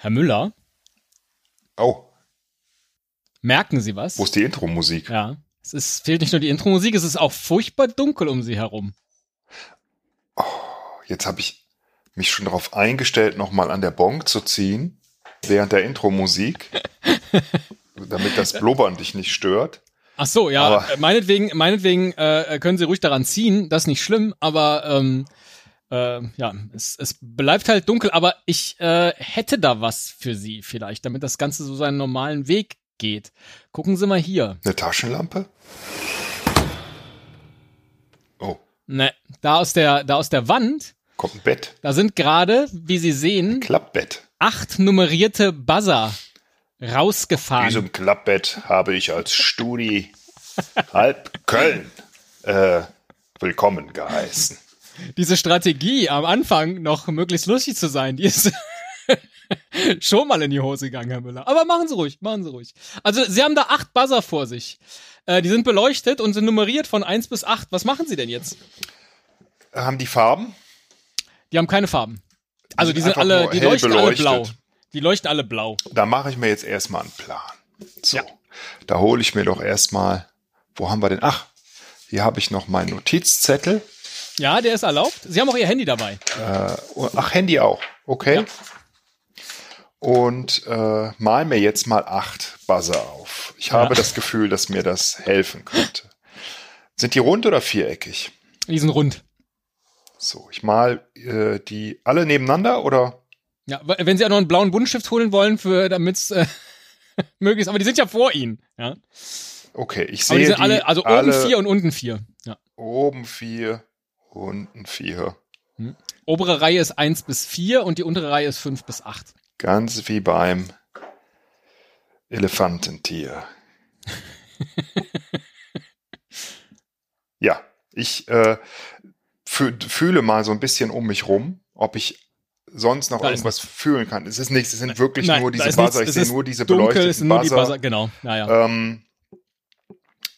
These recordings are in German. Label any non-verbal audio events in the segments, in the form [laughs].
Herr Müller, Oh, merken Sie was? wo ist die Intro-Musik? Ja. Es ist, fehlt nicht nur die Intro-Musik, es ist auch furchtbar dunkel um Sie herum. Jetzt habe ich mich schon darauf eingestellt, nochmal an der Bong zu ziehen, während der Intro-Musik, [laughs] damit das Blubbern dich nicht stört. Ach so, ja, Aber- meinetwegen, meinetwegen äh, können Sie ruhig daran ziehen, das ist nicht schlimm, aber ähm, äh, ja, es, es bleibt halt dunkel, aber ich äh, hätte da was für Sie vielleicht, damit das Ganze so seinen normalen Weg geht. Gucken Sie mal hier. Eine Taschenlampe? Oh, Ne, da aus der, da aus der Wand, kommt ein Bett. da sind gerade, wie Sie sehen, Klappbett. acht nummerierte Buzzer rausgefahren. Diesem Klappbett habe ich als Studi halb Köln äh, willkommen geheißen. Diese Strategie am Anfang noch möglichst lustig zu sein, die ist [laughs] schon mal in die Hose gegangen, Herr Müller. Aber machen Sie ruhig, machen Sie ruhig. Also Sie haben da acht Buzzer vor sich. Äh, die sind beleuchtet und sind nummeriert von eins bis acht. Was machen Sie denn jetzt? Haben die Farben? Die haben keine Farben. Also die sind einfach alle, nur die leuchten alle beleuchtet. blau. Die leuchten alle blau. Da mache ich mir jetzt erstmal einen Plan. So, Ja. da hole ich mir doch erstmal, wo haben wir denn? Ach, hier habe ich noch meinen Notizzettel. Ja, der ist erlaubt. Sie haben auch Ihr Handy dabei. Oh, Ach, Handy auch. Okay. Ja. Und äh, mal mir jetzt mal acht Buzzer auf. Ich habe das Gefühl, dass mir das helfen könnte. Sind die rund oder viereckig? Die sind rund. So, ich mal äh, die alle nebeneinander oder? Ja, wenn Sie auch noch einen blauen Buntstift holen wollen, für damit's äh, [laughs] möglich ist. Aber die sind ja vor Ihnen. Ja. Okay, ich Aber die sehe sind alle, also oben alle vier und unten vier. Ja. oben vier, unten vier. Obere Reihe ist 1 bis 4 und die untere Reihe ist 5 bis 8. Ganz wie beim Elefantentier. [laughs] ja, ich äh, fü fühle mal so ein bisschen um mich rum, ob ich sonst noch Da irgendwas fühlen kann. Es ist nichts, es sind wirklich Nein, nur diese Buzzer. nichts, ich sehe nur diese Dunkel, beleuchteten es sind nur die Buzzer. Buzzer. Genau, naja. Ähm,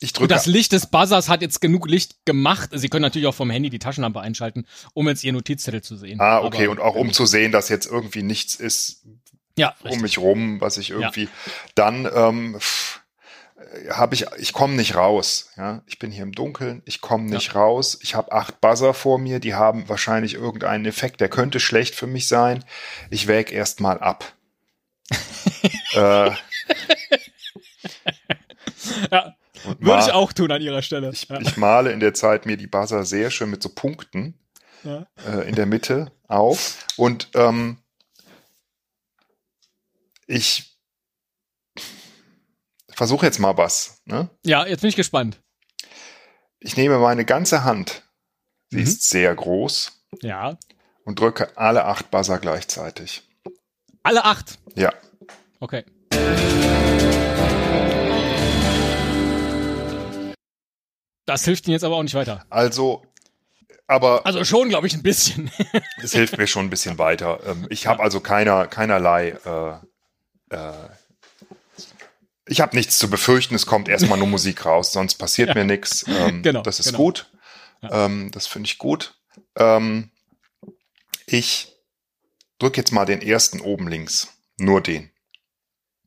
ich Und drücke das Licht des Buzzers hat jetzt genug Licht gemacht. Sie können natürlich auch vom Handy die Taschenlampe einschalten, um jetzt Ihr Notizzettel zu sehen. Ah, okay, Aber- und auch um zu sehen, dass jetzt irgendwie nichts ist, Ja, um richtig. mich rum, was ich irgendwie dann ähm, habe ich ich komme nicht raus, ja? Ich bin hier im Dunkeln, ich komme nicht raus. Ich habe acht Buzzer vor mir, die haben wahrscheinlich irgendeinen Effekt, der könnte schlecht für mich sein. Ich wäg erst mal ab. [laughs] äh, ja, und würde ich auch tun an Ihrer Stelle. Ich, ja. ich male in der Zeit mir die Buzzer sehr schön mit so Punkten Ja. äh, in der Mitte auf. Und ähm, ich versuche jetzt mal was. Ne? ja, jetzt bin ich gespannt. Ich nehme meine ganze Hand, sie Mhm. ist sehr groß, Ja. und drücke alle acht Buzzer gleichzeitig. Alle acht. Ja, Okay. Das hilft Ihnen jetzt aber auch nicht weiter. also, aber Also schon, glaube ich, ein bisschen. [laughs] es hilft mir schon ein bisschen weiter. Ähm, ich habe also keiner, keinerlei. Äh, äh, ich habe nichts zu befürchten. Es kommt erstmal nur Musik raus, sonst passiert mir nichts. Ähm, [laughs] Genau, das ist genau. gut. Ähm, das finde ich gut. Ähm, ich drücke jetzt mal den ersten oben links. Nur den.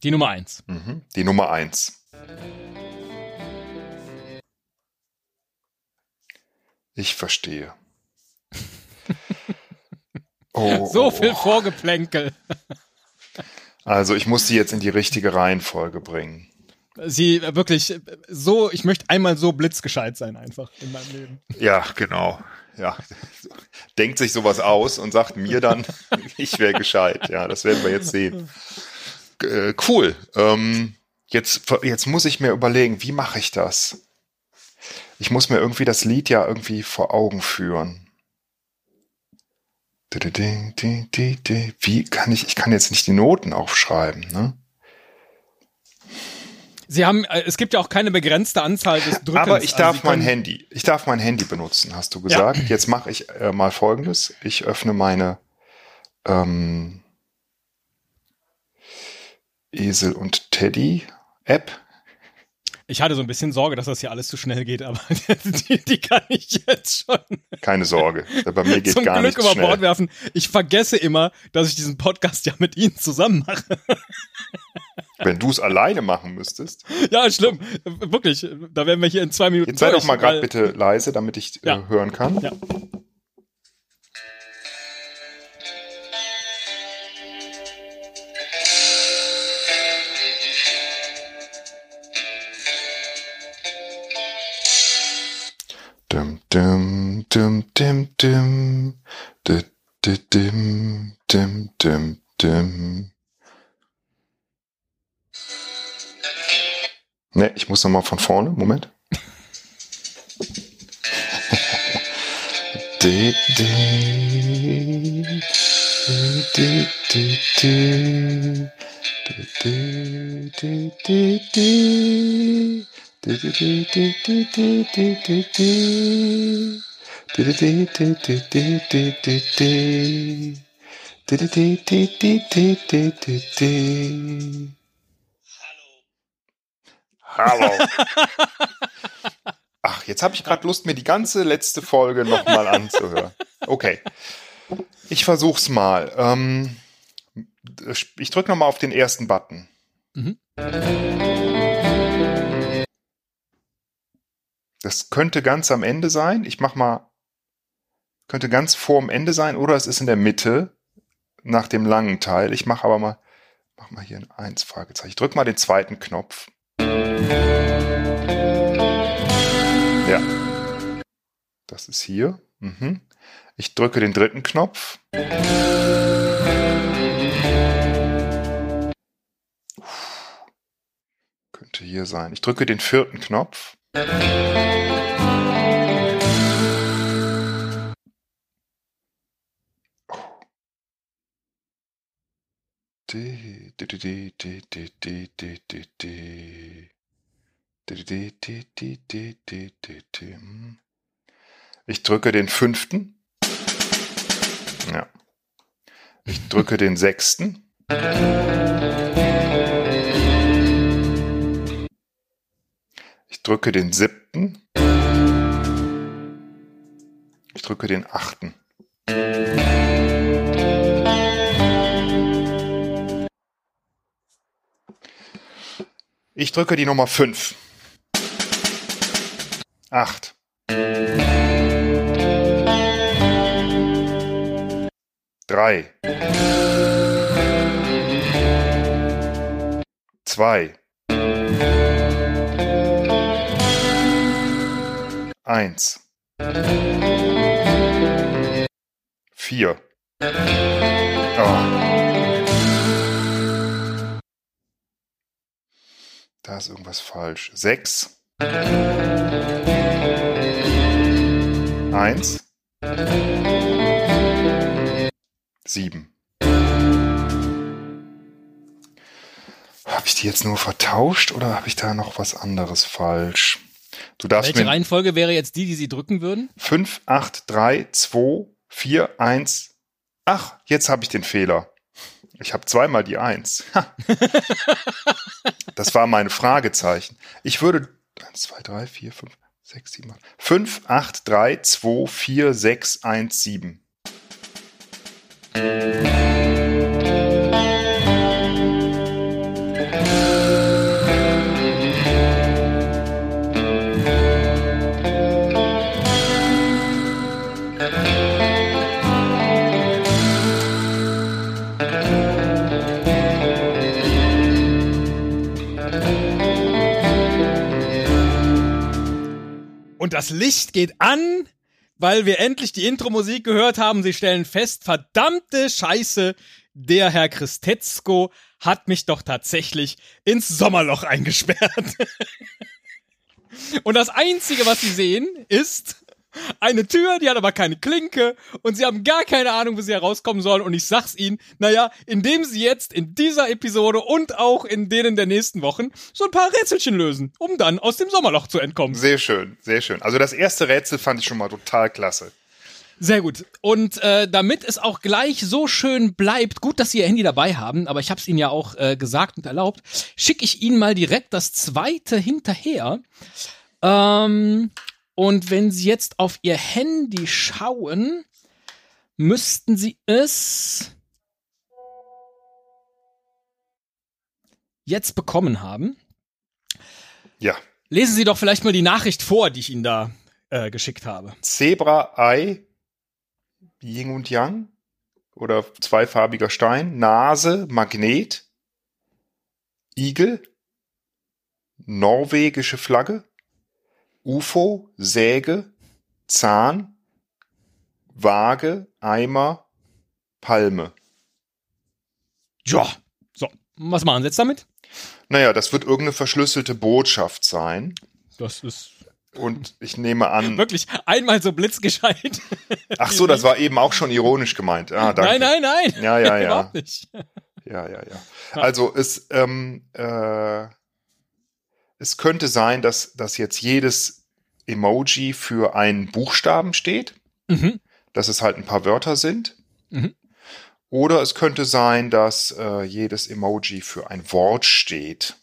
Die Nummer eins. Mhm. Die Nummer eins. Ich verstehe. [laughs] Oh, So oh, viel oh. Vorgeplänkel. Also ich muss sie jetzt in die richtige Reihenfolge bringen. Sie äh, wirklich äh, so, ich möchte einmal so blitzgescheit sein einfach in meinem Leben. Ja, genau. Ja, denkt sich sowas aus und sagt mir dann, [laughs] ich wäre gescheit. Ja, das werden wir jetzt sehen. Äh, cool. Ähm, jetzt, jetzt muss ich mir überlegen, wie mache ich das? Ich muss mir irgendwie das Lied ja irgendwie vor Augen führen. Wie kann ich, ich kann jetzt nicht die Noten aufschreiben, ne? Sie haben, äh, es gibt ja auch keine begrenzte Anzahl des Drückens. Aber ich Also darf Sie mein Handy, ich darf mein Handy benutzen, hast du gesagt. Jetzt mache ich äh, mal Folgendes. Ich öffne meine ähm, Esel und Teddy App. Ich hatte so ein bisschen Sorge, dass das hier alles zu schnell geht, aber [laughs] die, die kann ich jetzt schon. Keine Sorge. Bei mir geht Zum gar Glück über schnell. Bord werfen. Ich vergesse immer, dass ich diesen Podcast ja mit Ihnen zusammen mache. [laughs] Wenn du es alleine machen müsstest. Ja, schlimm. Wirklich. Da werden wir hier in zwei Minuten. Jetzt sei doch durch, mal gerade bitte leise, damit ich Ja. äh, hören kann. Ja. Dum, dum, dum, dum, dum. Du, du, dim, dim, dim, dim. Ne, ich muss noch mal von vorne. Moment. Hallo. [laughs] Ach, jetzt habe ich gerade Lust, mir die ganze letzte Folge nochmal anzuhören. Okay. Ich versuch's mal. Ähm, ich drücke nochmal auf den ersten Button. Mhm. Das könnte ganz am Ende sein. Ich mach mal, könnte ganz vorm Ende sein oder es ist in der Mitte nach dem langen Teil. Ich mache aber mal, mach mal hier ein 1 Fragezeichen. Ich drücke mal den zweiten Knopf. Ja. Das ist hier. Mhm. Ich drücke den dritten Knopf. Könnte hier sein. Ich drücke den vierten Knopf. Ich drücke den fünften. Ja. Ich drücke den sechsten. Ich drücke den siebten. Ich drücke den achten. Ich drücke die Nummer fünf. Acht. Drei. Zwei. Eins. Vier. Oh. Da ist irgendwas falsch. Sechs. Eins. Sieben. Habe ich die jetzt nur vertauscht oder habe ich da noch was anderes falsch? Du darfst Welche Reihenfolge wäre jetzt die, die Sie drücken würden? 5, 8, 3, 2, 4, 1. Ach, jetzt habe ich den Fehler. Ich habe zweimal die 1. Ha. Das war meine Fragezeichen. Ich würde 1, 2, 3, 4, 5, 6, 7, 8. 5, 8, 3, 2, 4, 6, 1, 7. Und das Licht geht an, weil wir endlich die Intro-Musik gehört haben. Sie stellen fest, verdammte Scheiße, der Herr Christetzko hat mich doch tatsächlich ins Sommerloch eingesperrt. [laughs] Und das Einzige, was sie sehen, ist eine Tür, die hat aber keine Klinke und sie haben gar keine Ahnung, wie sie herauskommen sollen. Und ich sag's ihnen, naja, indem sie jetzt in dieser Episode und auch in denen der nächsten Wochen so ein paar Rätselchen lösen, um dann aus dem Sommerloch zu entkommen. Sehr schön, sehr schön. Also das erste Rätsel fand ich schon mal total klasse. Sehr gut. Und äh, damit es auch gleich so schön bleibt, gut, dass Sie Ihr Handy dabei haben, aber ich habe es Ihnen ja auch äh, gesagt und erlaubt, schicke ich Ihnen mal direkt das zweite hinterher. Ähm, und wenn Sie jetzt auf Ihr Handy schauen, müssten Sie es jetzt bekommen haben. Ja. Lesen Sie doch vielleicht mal die Nachricht vor, die ich Ihnen da äh, geschickt habe. Zebra, Ei, Yin und Yang oder zweifarbiger Stein, Nase, Magnet, Igel, norwegische Flagge, UFO, Säge, Zahn, Waage, Eimer, Palme. Ja. So, was machen Sie jetzt damit? Naja, das wird irgendeine verschlüsselte Botschaft sein. Das ist Und ich nehme an. wirklich einmal so blitzgescheit. Ach so, das war eben auch schon ironisch gemeint. Ah, danke. Nein, nein, nein. Ja, ja, ja. [laughs] Überhaupt nicht. Ja, ja, ja. Also es, ähm, äh, es könnte sein, dass, dass jetzt jedes Emoji für einen Buchstaben steht, Mhm. dass es halt ein paar Wörter sind. Mhm. Oder es könnte sein, dass äh, jedes Emoji für ein Wort steht.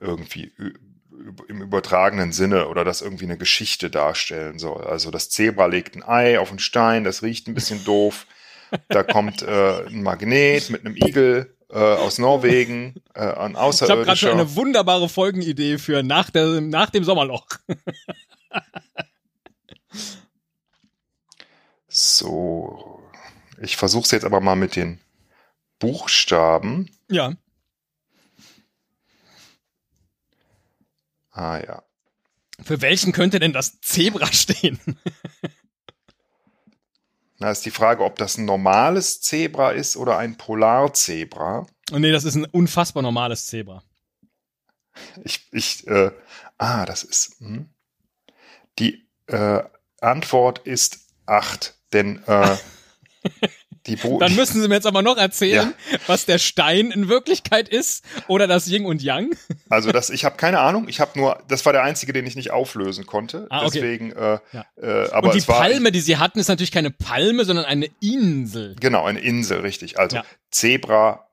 Irgendwie im übertragenen Sinne oder das irgendwie eine Geschichte darstellen soll. Also das Zebra legt ein Ei auf einen Stein, das riecht ein bisschen doof. Da kommt äh, ein Magnet mit einem Igel äh, aus Norwegen, äh, ein Ich habe gerade schon Außerirdischer. eine wunderbare Folgenidee für nach, der, nach dem Sommerloch. [laughs] So, ich versuche es jetzt aber mal mit den Buchstaben. Ja. Ah ja. Für welchen könnte denn das Zebra stehen? [laughs] Na, ist die Frage, ob das ein normales Zebra ist oder ein Polarzebra. Nee, das ist ein unfassbar normales Zebra. Ich, ich, äh, ah, das ist, hm. die äh, Antwort ist acht, denn äh, [laughs] Dann müssen Sie mir jetzt aber noch erzählen, was der Stein in Wirklichkeit ist oder das Yin und Yang. also das, ich habe keine Ahnung, ich habe nur, das war der einzige, den ich nicht auflösen konnte, Ah, okay. deswegen, äh, Ja. äh, aber und die es war, Palme, die Sie hatten, ist natürlich keine Palme, sondern eine Insel. genau, eine Insel, richtig, also Ja. Zebra,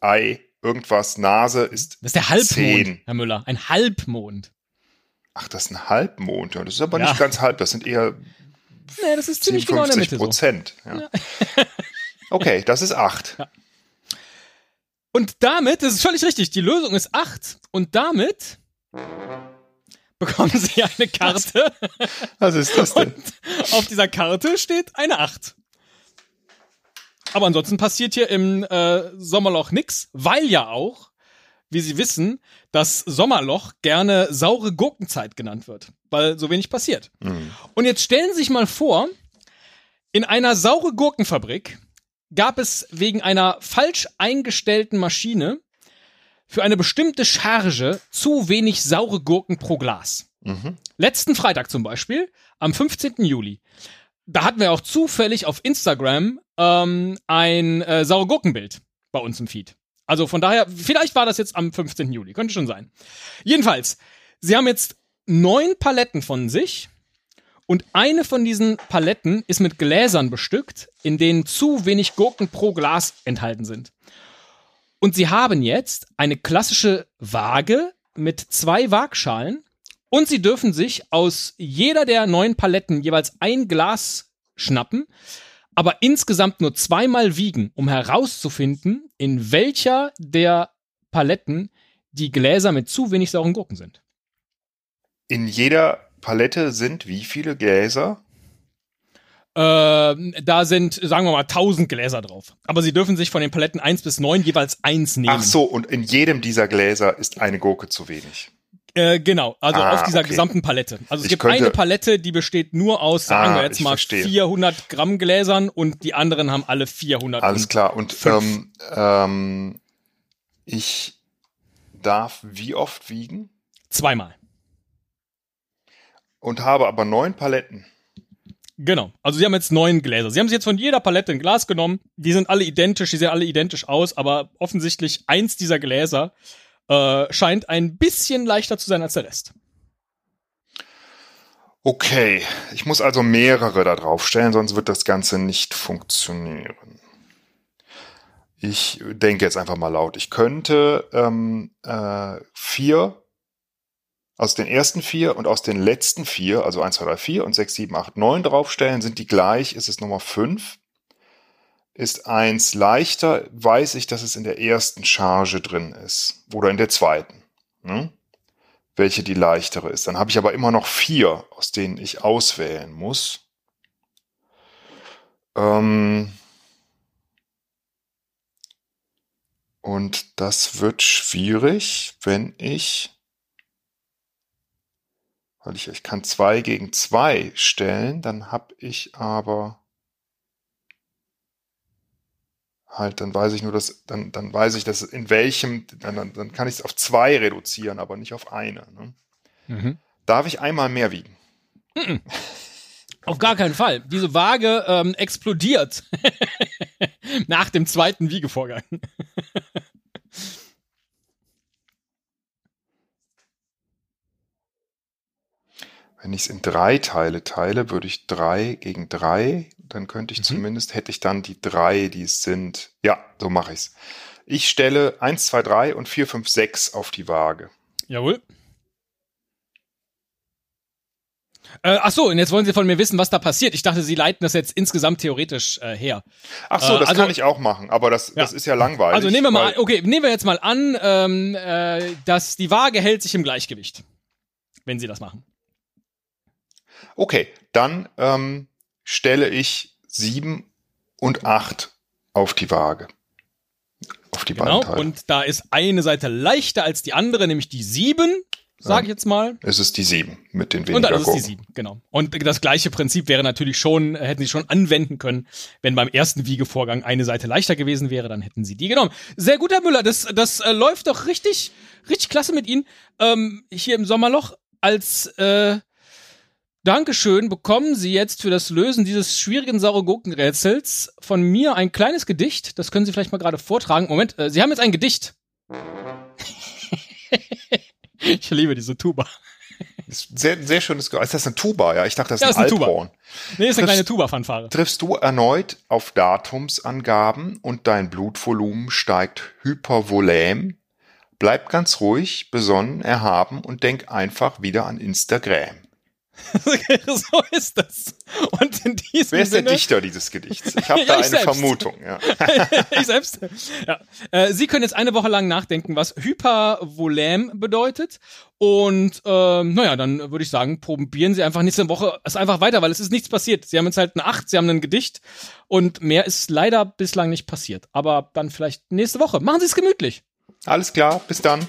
Ei, irgendwas, Nase ist, Das ist der Halbmond, Zehn. Herr Müller. Ein Halbmond. ach, das ist ein Halbmond, ja, das ist aber Ja. nicht ganz halb, das sind eher Nee, das ist ziemlich genau in der 57 Mitte so. Prozent. Ja. [laughs] okay, das ist acht. Und damit, das ist völlig richtig, die Lösung ist 8. Und damit bekommen Sie eine Karte. [laughs] Was ist das denn? Und auf dieser Karte steht eine 8. Aber ansonsten passiert hier im äh, Sommerloch nix, weil ja auch, wie Sie wissen, das Sommerloch gerne saure Gurkenzeit genannt wird, weil so wenig passiert. Hm. Und jetzt stellen Sie sich mal vor, in einer saure Gurkenfabrik gab es wegen einer falsch eingestellten Maschine für eine bestimmte Charge zu wenig saure Gurken pro Glas. Mhm. Letzten Freitag zum Beispiel, am 15. Juli. Da hatten wir auch zufällig auf Instagram ähm, ein äh, saure Gurkenbild bei uns im Feed. Also von daher, vielleicht war das jetzt am 15. Juli, könnte schon sein. Jedenfalls, sie haben jetzt neun Paletten von sich und eine von diesen Paletten ist mit Gläsern bestückt, in denen zu wenig Gurken pro Glas enthalten sind. Und sie haben jetzt eine klassische Waage mit zwei Waagschalen und sie dürfen sich aus jeder der neun Paletten jeweils ein Glas schnappen, aber insgesamt nur zweimal wiegen, um herauszufinden, in welcher der Paletten die Gläser mit zu wenig sauren Gurken sind. In jeder Palette sind wie viele Gläser? Ähm, da sind, sagen wir mal, 1000 Gläser drauf. Aber sie dürfen sich von den Paletten 1 bis 9 jeweils eins nehmen. Ach so, und in jedem dieser Gläser ist eine Gurke zu wenig. Äh, genau, also Ah, auf dieser okay. gesamten Palette. Also es Ich gibt könnte- eine Palette, die besteht nur aus, sagen Ah, wir jetzt mal, verstehe. 400 Gramm Gläsern und die anderen haben alle 400. Alles klar. Und ähm, ähm, ich darf wie oft wiegen Zweimal. Und habe aber neun Paletten. Genau. Also sie haben jetzt neun Gläser. Sie haben sich jetzt von jeder Palette ein Glas genommen. Die sind alle identisch, die sehen alle identisch aus, aber offensichtlich eins dieser Gläser äh, scheint ein bisschen leichter zu sein als der Rest. Okay, ich muss also mehrere da drauf stellen, sonst wird das Ganze nicht funktionieren. Ich denke jetzt einfach mal laut. Ich könnte ähm, äh, vier aus den ersten vier und aus den letzten vier, also 1, 2, 3, 4 und 6, 7, 8, 9 draufstellen. Sind die gleich? Ist es Nummer 5? Ist eins leichter, weiß ich, dass es in der ersten Charge drin ist. Oder in der zweiten. Ne? Welche die leichtere ist. Dann habe ich aber immer noch vier, aus denen ich auswählen muss. Ähm und das wird schwierig, wenn ich weil ich, ich kann zwei gegen zwei stellen, dann habe ich aber halt, dann weiß ich nur, dass, dann, dann weiß ich, dass in welchem, dann, dann kann ich es auf zwei reduzieren, aber nicht auf eine. Ne? Mhm. Darf ich einmal mehr wiegen? Mhm. Auf gar keinen Fall. Diese Waage ähm, explodiert [laughs] nach dem zweiten Wiegevorgang. Wenn ich es in drei Teile teile, würde ich drei gegen drei, dann könnte ich mhm. zumindest, hätte ich dann die drei, die es sind. Ja, so mache ich es. Ich stelle 1, 2, 3 und 4, 5, 6 auf die Waage. Jawohl. Äh, ach so, und jetzt wollen Sie von mir wissen, was da passiert. Ich dachte, Sie leiten das jetzt insgesamt theoretisch äh, her. Ach so, das äh, also, kann ich auch machen, aber das, ja. das ist ja langweilig. Also nehmen wir mal, an, okay, nehmen wir jetzt mal an, ähm, äh, dass die Waage hält sich im Gleichgewicht, wenn Sie das machen. Okay, dann ähm, stelle ich sieben und acht auf die Waage. Auf die genau, beiden Teile. Und da ist eine Seite leichter als die andere, nämlich die sieben, sage ich jetzt mal. Es ist die sieben mit den weniger Und dann ist es die sieben, genau. Und das gleiche Prinzip wäre natürlich schon, hätten sie schon anwenden können, wenn beim ersten Wiegevorgang eine Seite leichter gewesen wäre, dann hätten sie die genommen. Sehr gut, Herr Müller, das, das äh, läuft doch richtig, richtig klasse mit Ihnen. Ähm, hier im Sommerloch als äh, Dankeschön bekommen Sie jetzt für das Lösen dieses schwierigen saure Gurkenrätsels von mir ein kleines Gedicht. Das können Sie vielleicht mal gerade vortragen. Moment, äh, Sie haben jetzt ein Gedicht. [laughs] ich liebe diese Tuba. Sehr, sehr schönes Geräusch. Ist das eine Tuba? Ja, ich dachte, das ja, ist ein, ist ein Althorn. Tuba. Nee, ist eine kleine Tuba-Fanfare. Triffst du erneut auf Datumsangaben und dein Blutvolumen steigt hypervolem? Bleib ganz ruhig, besonnen, erhaben und denk einfach wieder an Instagram. [laughs] so ist das. Und in diesem Wer ist Sinne, der Dichter dieses Gedichts? Ich habe [laughs] ja, da eine selbst. Vermutung. Ja. [laughs] ich selbst. Ja. Äh, Sie können jetzt eine Woche lang nachdenken, was Hypervolem bedeutet. Und ähm, naja, dann würde ich sagen, probieren Sie einfach nächste Woche es einfach weiter, weil es ist nichts passiert. Sie haben jetzt halt eine Acht, Sie haben ein Gedicht und mehr ist leider bislang nicht passiert. Aber dann vielleicht nächste Woche. Machen Sie es gemütlich. Alles klar, bis dann.